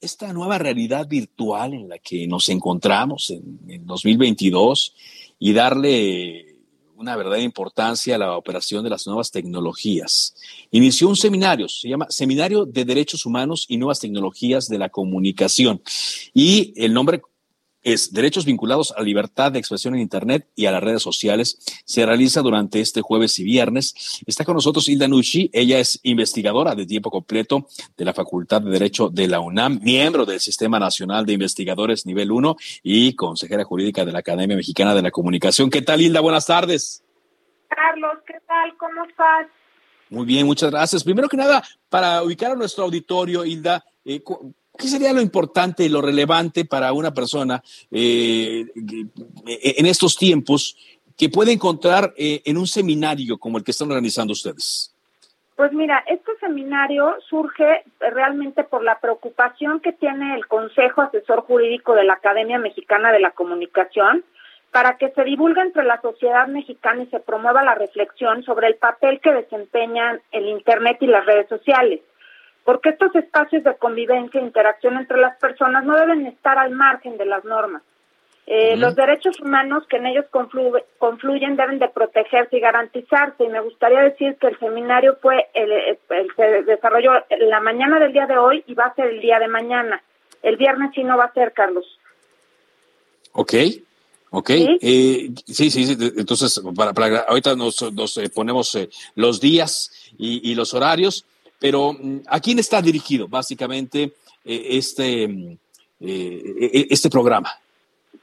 esta nueva realidad virtual en la que nos encontramos en, en 2022 y darle una verdadera importancia a la operación de las nuevas tecnologías. Inició un seminario, se llama Seminario de Derechos Humanos y Nuevas Tecnologías de la Comunicación. Y el nombre es Derechos vinculados a la libertad de expresión en Internet y a las redes sociales. Se realiza durante este jueves y viernes. Está con nosotros Hilda Nucci. Ella es investigadora de tiempo completo de la Facultad de Derecho de la UNAM, miembro del Sistema Nacional de Investigadores Nivel 1 y consejera jurídica de la Academia Mexicana de la Comunicación. ¿Qué tal, Hilda? Buenas tardes. Carlos, ¿qué tal? ¿Cómo estás? Muy bien, muchas gracias. Primero que nada, para ubicar a nuestro auditorio, Hilda, eh, ¿Qué sería lo importante y lo relevante para una persona eh, en estos tiempos que puede encontrar eh, en un seminario como el que están organizando ustedes? Pues mira, este seminario surge realmente por la preocupación que tiene el Consejo Asesor Jurídico de la Academia Mexicana de la Comunicación para que se divulgue entre la sociedad mexicana y se promueva la reflexión sobre el papel que desempeñan el Internet y las redes sociales porque estos espacios de convivencia e interacción entre las personas no deben estar al margen de las normas. Eh, los derechos humanos que en ellos confluyen deben de protegerse y garantizarse. Y me gustaría decir que el seminario fue, el, se desarrolló la mañana del día de hoy y va a ser el día de mañana. El viernes sí no va a ser, Carlos. Ok, ok. ¿Sí? Eh, sí, sí, Entonces, para, para ahorita nos, eh, ponemos los días y, y los horarios. Pero mm, ¿a quién está dirigido básicamente eh, este, mm, eh, e, este programa?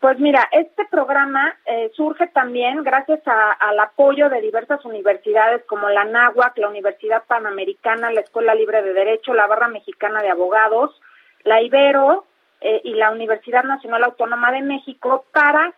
Pues mira, este programa eh, surge también gracias al apoyo de diversas universidades como la NAHUAC, la Universidad Panamericana, la Escuela Libre de Derecho, la Barra Mexicana de Abogados, la Ibero y la Universidad Nacional Autónoma de México para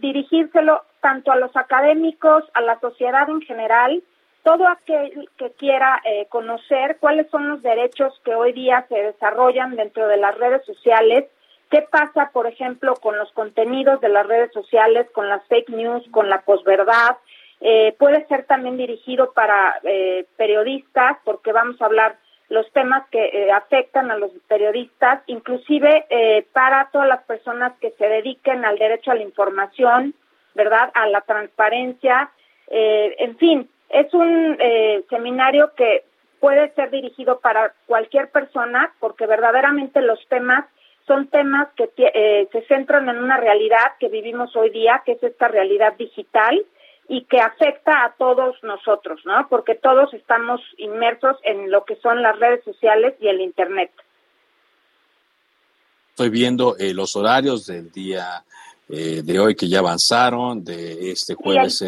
dirigírselo tanto a los académicos, a la sociedad en general todo aquel que quiera eh, conocer cuáles son los derechos que hoy día se desarrollan dentro de las redes sociales, qué pasa, por ejemplo, con los contenidos de las redes sociales, con las fake news, con la posverdad. Eh, puede ser también dirigido para eh, periodistas, porque vamos a hablar los temas que eh, afectan a los periodistas, inclusive para todas las personas que se dediquen al derecho a la información, ¿verdad? A la transparencia, en fin, es un eh, seminario que puede ser dirigido para cualquier persona porque verdaderamente los temas son temas que eh, se centran en una realidad que vivimos hoy día, que es esta realidad digital y que afecta a todos nosotros, ¿no? Porque todos estamos inmersos en lo que son las redes sociales y el Internet. Estoy viendo eh, los horarios del día eh, de hoy que ya avanzaron, de este jueves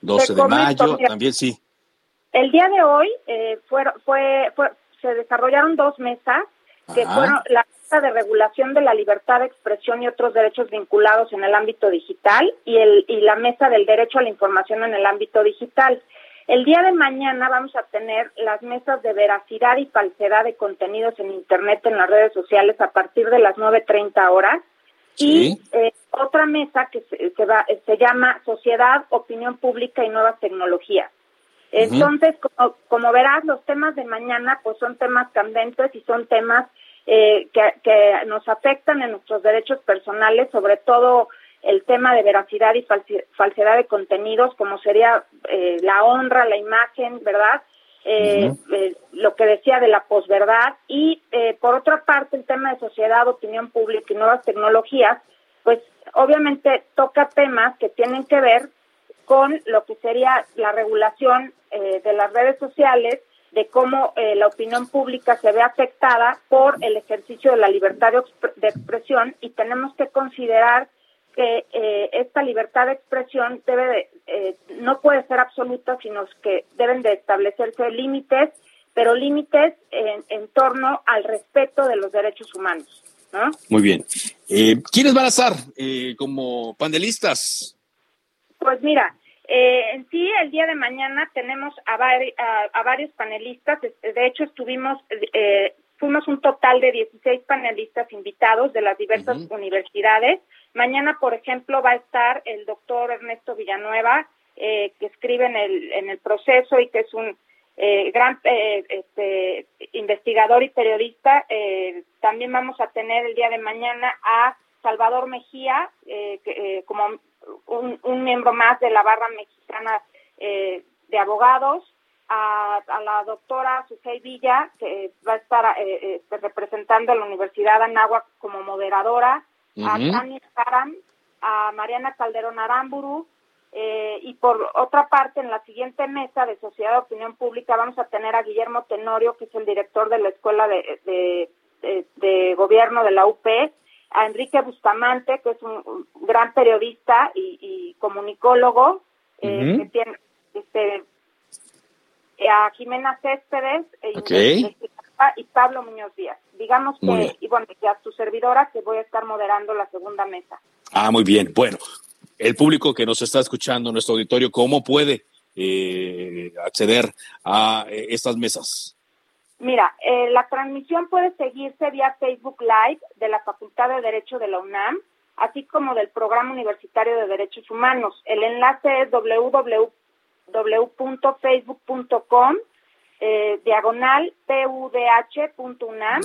12 eh, de mayo, también sí. El día de hoy eh, fue, fue, se desarrollaron dos mesas, que fueron la mesa de regulación de la libertad de expresión y otros derechos vinculados en el ámbito digital y, el, y la mesa del derecho a la información en el ámbito digital. El día de mañana vamos a tener las mesas de veracidad y falsedad de contenidos en Internet, en las redes sociales, a partir de las 9.30 horas. Y eh, otra mesa que se, va, se llama Sociedad, Opinión Pública y Nuevas Tecnologías. Entonces, como, como verás, los temas de mañana pues son temas candentes y son temas eh, que, que nos afectan en nuestros derechos personales, sobre todo el tema de veracidad y falsedad de contenidos, como sería eh, la honra, la imagen, ¿verdad? Eh, eh, lo que decía de la posverdad y eh, por otra parte el tema de sociedad, opinión pública y nuevas tecnologías, pues obviamente toca temas que tienen que ver con lo que sería la regulación de las redes sociales de cómo eh, la opinión pública se ve afectada por el ejercicio de la libertad de, de expresión y tenemos que considerar que eh, esta libertad de expresión debe de, eh, no puede ser absoluta, sino que deben de establecerse límites, pero límites en, en torno al respeto de los derechos humanos. ¿no? Muy bien. Eh, ¿Quiénes van a estar eh, como panelistas? Pues mira, eh, en sí, el día de mañana tenemos a, vari- a, a varios panelistas. De hecho, estuvimos, eh, fuimos un total de 16 panelistas invitados de las diversas universidades. Mañana, por ejemplo, va a estar el doctor Ernesto Villanueva, eh, que escribe en el, en el proceso y que es un eh, gran eh, este, investigador y periodista. Eh, también vamos a tener el día de mañana a Salvador Mejía, eh, que, eh, como un, miembro más de la barra mexicana de abogados, a, a la doctora Susei Villa, que va a estar este, representando a la Universidad de Anáhuac como moderadora, a. Tania Karam, a Mariana Calderón Aramburu, eh, y por otra parte, en la siguiente mesa de Sociedad de Opinión Pública vamos a tener a Guillermo Tenorio, que es el director de la Escuela de, de, de- de Gobierno de la UP, a Enrique Bustamante, que es un, un gran periodista y, y comunicólogo, eh, Ujú. que tiene, este, a Jimena Céspedes Ok. Y Pablo Muñoz Díaz. Digamos que, y bueno, y a tu servidora, que voy a estar moderando la segunda mesa. Ah, muy bien. Bueno, el público que nos está escuchando en nuestro auditorio, ¿cómo puede eh, acceder a eh, estas mesas? Mira, eh, la transmisión puede seguirse vía Facebook Live de la Facultad de Derecho de la UNAM, así como del Programa Universitario de Derechos Humanos. El enlace es www.facebook.com eh, diagonal pudh.unam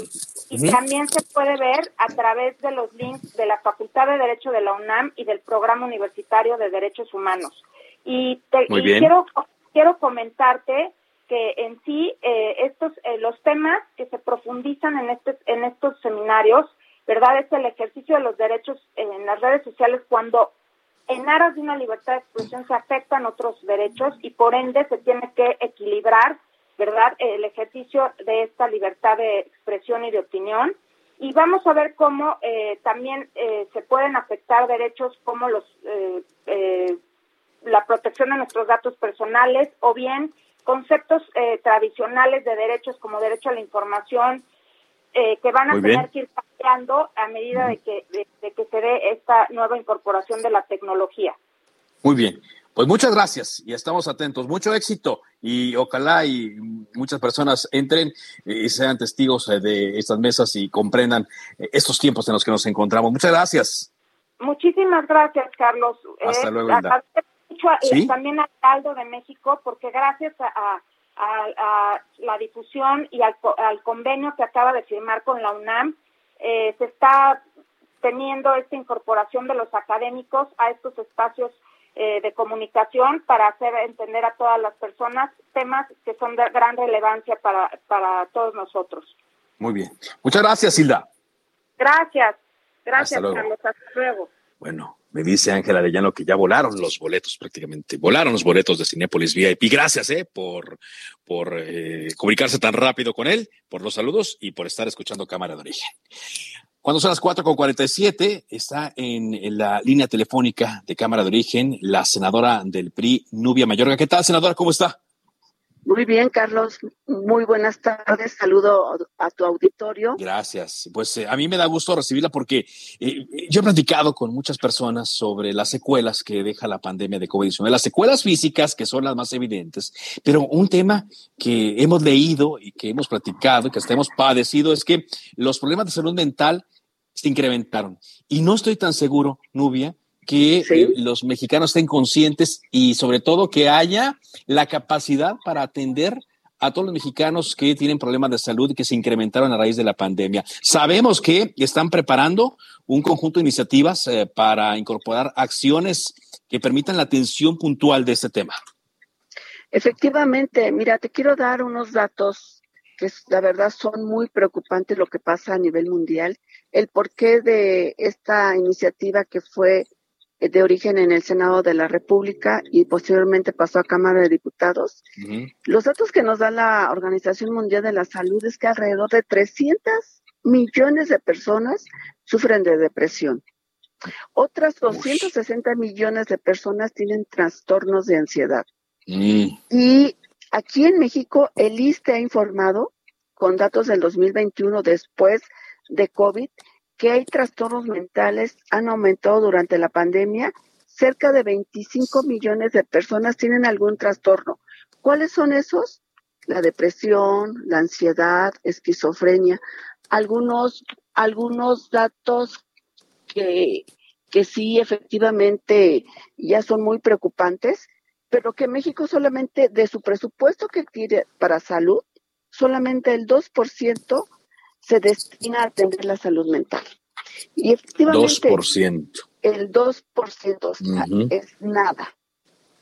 y también se puede ver a través de los links de la Facultad de Derecho de la UNAM y del Programa Universitario de Derechos Humanos. Y, te- Muy y quiero quiero comentarte que en sí eh, estos eh, los temas que se profundizan en este en estos seminarios, verdad, es el ejercicio de los derechos en las redes sociales cuando en aras de una libertad de expresión se afectan otros derechos y por ende se tiene que equilibrar, verdad, el ejercicio de esta libertad de expresión y de opinión y vamos a ver cómo eh, también eh, se pueden afectar derechos como los eh, eh, la protección de nuestros datos personales o bien conceptos eh, tradicionales de derechos como derecho a la información eh, que van a Muy tener bien. que ir cambiando a medida de que de, de que se dé esta nueva incorporación de la tecnología. Muy bien. Pues muchas gracias y estamos atentos. Mucho éxito y ojalá y muchas personas entren y sean testigos eh, de estas mesas y comprendan eh, estos tiempos en los que nos encontramos. Muchas gracias. Muchísimas gracias, Carlos. Hasta Eh, luego, Hilda. agradecer mucho a- ¿Sí? también al Aldo de México, porque gracias a, a- a- a la difusión y al, al convenio que acaba de firmar con la UNAM, eh, se está teniendo esta incorporación de los académicos a estos espacios eh, de comunicación para hacer entender a todas las personas temas que son de gran relevancia para, para todos nosotros. Muy bien. Muchas gracias, Hilda. Gracias. Gracias, Hasta luego. Carlos. Hasta luego. Bueno, me dice Ángela Arellano que ya volaron los boletos prácticamente. Volaron los boletos de Cinépolis VIP. Gracias, eh, por, por eh, comunicarse tan rápido con él, por los saludos y por estar escuchando Cámara de Origen. Cuando son las 4 con 47, está en, en la línea telefónica de Cámara de Origen la senadora del PRI, Nubia Mayorga. ¿Qué tal, senadora? ¿Cómo está? Muy bien, Carlos. Muy buenas tardes. Saludo a tu auditorio. Gracias. Pues eh, a mí me da gusto recibirla porque eh, yo he platicado con muchas personas sobre las secuelas que deja la pandemia de COVID-19, las secuelas físicas que son las más evidentes, pero un tema que hemos leído y que hemos platicado y que hasta hemos padecido es que los problemas de salud mental se incrementaron. Y no estoy tan seguro, Nubia, que eh, los mexicanos estén conscientes y sobre todo que haya la capacidad para atender a todos los mexicanos que tienen problemas de salud y que se incrementaron a raíz de la pandemia. Sabemos que están preparando un conjunto de iniciativas eh, para incorporar acciones que permitan la atención puntual de este tema. Efectivamente, mira, te quiero dar unos datos que la verdad son muy preocupantes lo que pasa a nivel mundial. El porqué de esta iniciativa que fue de origen en el Senado de la República y posteriormente pasó a Cámara de Diputados. Los datos que nos da la Organización Mundial de la Salud es que alrededor de 300 millones de personas sufren de depresión. Otras 260 millones de personas tienen trastornos de ansiedad. Y aquí en México, el ISTE ha informado, con datos del 2021 después de COVID, que hay trastornos mentales, han aumentado durante la pandemia. Cerca de 25 millones de personas tienen algún trastorno. ¿Cuáles son esos? La depresión, la ansiedad, esquizofrenia. Algunos, algunos datos que, que sí efectivamente ya son muy preocupantes pero que México solamente de su presupuesto que tiene para salud, solamente el 2% se destina a atender la salud mental. Y efectivamente 2%. el 2% es nada.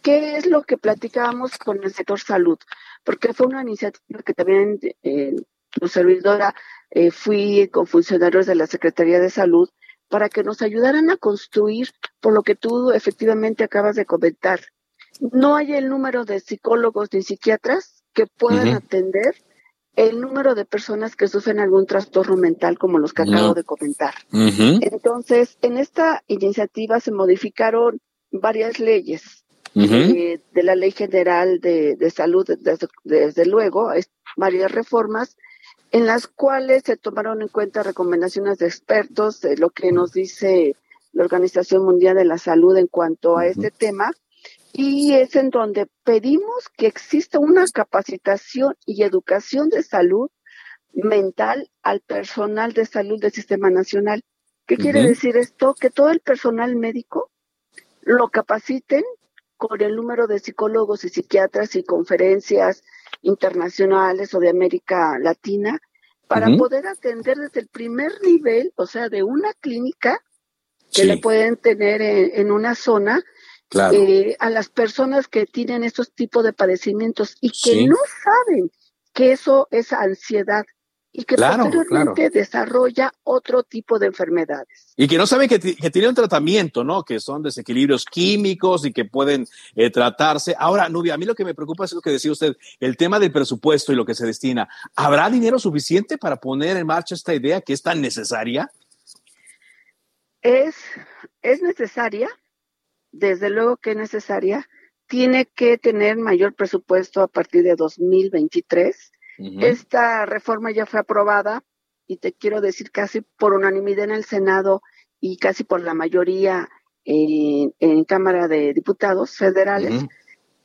¿Qué es lo que platicábamos con el sector salud? Porque fue una iniciativa que también eh, tu servidora eh, fui con funcionarios de la Secretaría de Salud para que nos ayudaran a construir por lo que tú efectivamente acabas de comentar, no hay el número de psicólogos ni psiquiatras que puedan atender el número de personas que sufren algún trastorno mental como los que acabo de comentar. Entonces, en esta iniciativa se modificaron varias leyes eh, de la Ley General de, Salud, desde, luego, varias reformas en las cuales se tomaron en cuenta recomendaciones de expertos, de lo que nos dice la Organización Mundial de la Salud en cuanto a este tema, y es en donde pedimos que exista una capacitación y educación de salud mental al personal de salud del Sistema Nacional. ¿Qué quiere decir esto? Que todo el personal médico lo capaciten con el número de psicólogos y psiquiatras y conferencias internacionales o de América Latina para poder atender desde el primer nivel, o sea, de una clínica que le pueden tener en una zona, eh, a las personas que tienen estos tipos de padecimientos y que no saben que eso es ansiedad y que posteriormente desarrolla otro tipo de enfermedades. Y que no saben que, que tienen un tratamiento, ¿no? Que son desequilibrios químicos y que pueden eh, tratarse. Ahora, Nubia, a mí lo que me preocupa es lo que decía usted, el tema del presupuesto y lo que se destina. ¿Habrá dinero suficiente para poner en marcha esta idea que es tan necesaria? Es, es necesaria, desde luego que es necesaria, tiene que tener mayor presupuesto a partir de 2023. Esta reforma ya fue aprobada y te quiero decir casi por unanimidad en el Senado y casi por la mayoría en, Cámara de Diputados federales,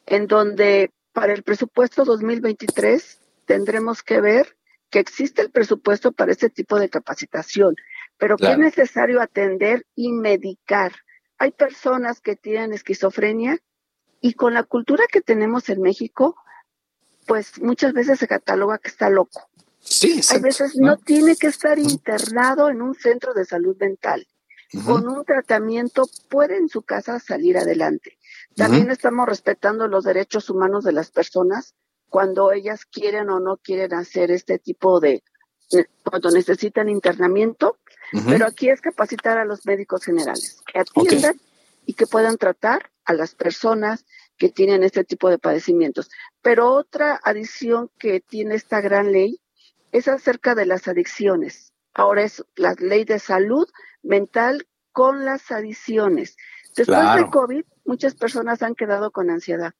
en donde para el presupuesto 2023 tendremos que ver que existe el presupuesto para este tipo de capacitación, pero que es necesario atender y medicar hay personas que tienen esquizofrenia y con la cultura que tenemos en México, pues muchas veces se cataloga que está loco. Sí, Hay veces no tiene que estar internado en un centro de salud mental. Con un tratamiento puede en su casa salir adelante. También estamos respetando los derechos humanos de las personas cuando ellas quieren o no quieren hacer este tipo de, cuando necesitan internamiento, pero aquí es capacitar a los médicos generales que atiendan y que puedan tratar a las personas que tienen este tipo de padecimientos. Pero otra adición que tiene esta gran ley es acerca de las adicciones. Ahora es la ley de salud mental con las adicciones. Después de COVID, muchas personas han quedado con ansiedad.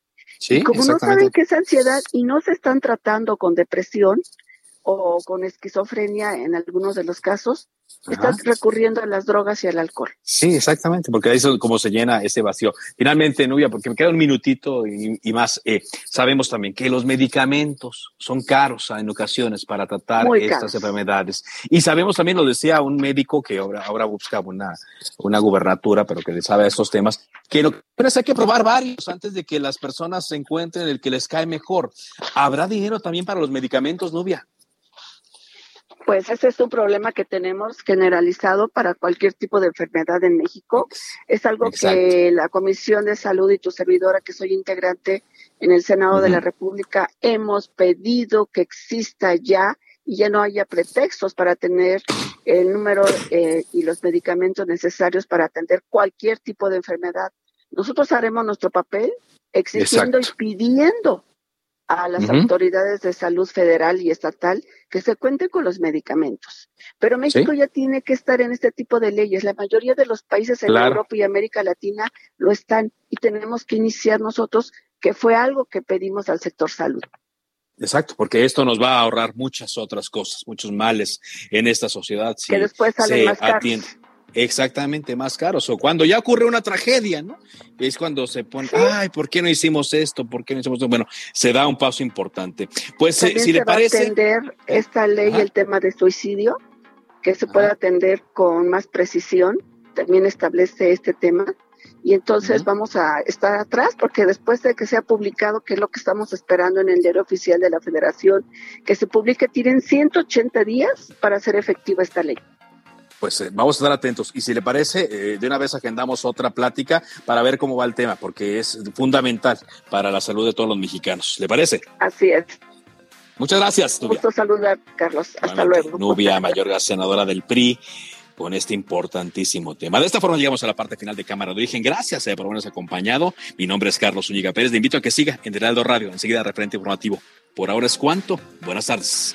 y como no saben qué es ansiedad y no se están tratando con depresión, o con esquizofrenia en algunos de los casos, estás recurriendo a las drogas y al alcohol. Sí, exactamente, porque ahí es como se llena ese vacío. Finalmente, Nubia, porque me queda un minutito y, más, eh, sabemos también que los medicamentos son caros en ocasiones para tratar estas enfermedades. Y sabemos también, lo decía un médico que ahora, ahora busca una, una gubernatura, pero que sabe estos temas, que lo que hay que probar varios antes de que las personas se encuentren el que les cae mejor. ¿Habrá dinero también para los medicamentos, Nubia? Pues ese es un problema que tenemos generalizado para cualquier tipo de enfermedad en México. Es algo que la Comisión de Salud y tu servidora, que soy integrante en el Senado de la República, hemos pedido que exista ya y ya no haya pretextos para tener el número eh, y los medicamentos necesarios para atender cualquier tipo de enfermedad. Nosotros haremos nuestro papel exigiendo y pidiendo a las autoridades de salud federal y estatal que se cuenten con los medicamentos. Pero México ya tiene que estar en este tipo de leyes. La mayoría de los países en Europa y América Latina lo están y tenemos que iniciar nosotros, que fue algo que pedimos al sector salud. Exacto, porque esto nos va a ahorrar muchas otras cosas, muchos males en esta sociedad. Si que después salen más caros. Exactamente, más caros. O cuando ya ocurre una tragedia, ¿no? Es cuando se pone, ay, ¿por qué no hicimos esto? ¿Por qué no hicimos esto? Bueno, se da un paso importante. Pues eh, si le parece. Atender esta ley el tema de suicidio, que se puede atender con más precisión. También establece este tema y entonces vamos a estar atrás porque después de que sea publicado, que es lo que estamos esperando en el diario oficial de la federación, que se publique, tienen 180 días para hacer efectiva esta ley pues eh, vamos a estar atentos. Y si le parece, eh, de una vez agendamos otra plática para ver cómo va el tema, porque es fundamental para la salud de todos los mexicanos. ¿Le parece? Así es. Muchas gracias. Nubia. Gusto saludar, Carlos. Hasta luego. Nubia Mayorga, senadora del PRI con este importantísimo tema. De esta forma llegamos a la parte final de Cámara de Origen. Gracias eh, por habernos acompañado. Mi nombre es Carlos Zúñiga Pérez. Le invito a que siga en Heraldo Radio, enseguida referente informativo. Por ahora es cuanto. Buenas tardes.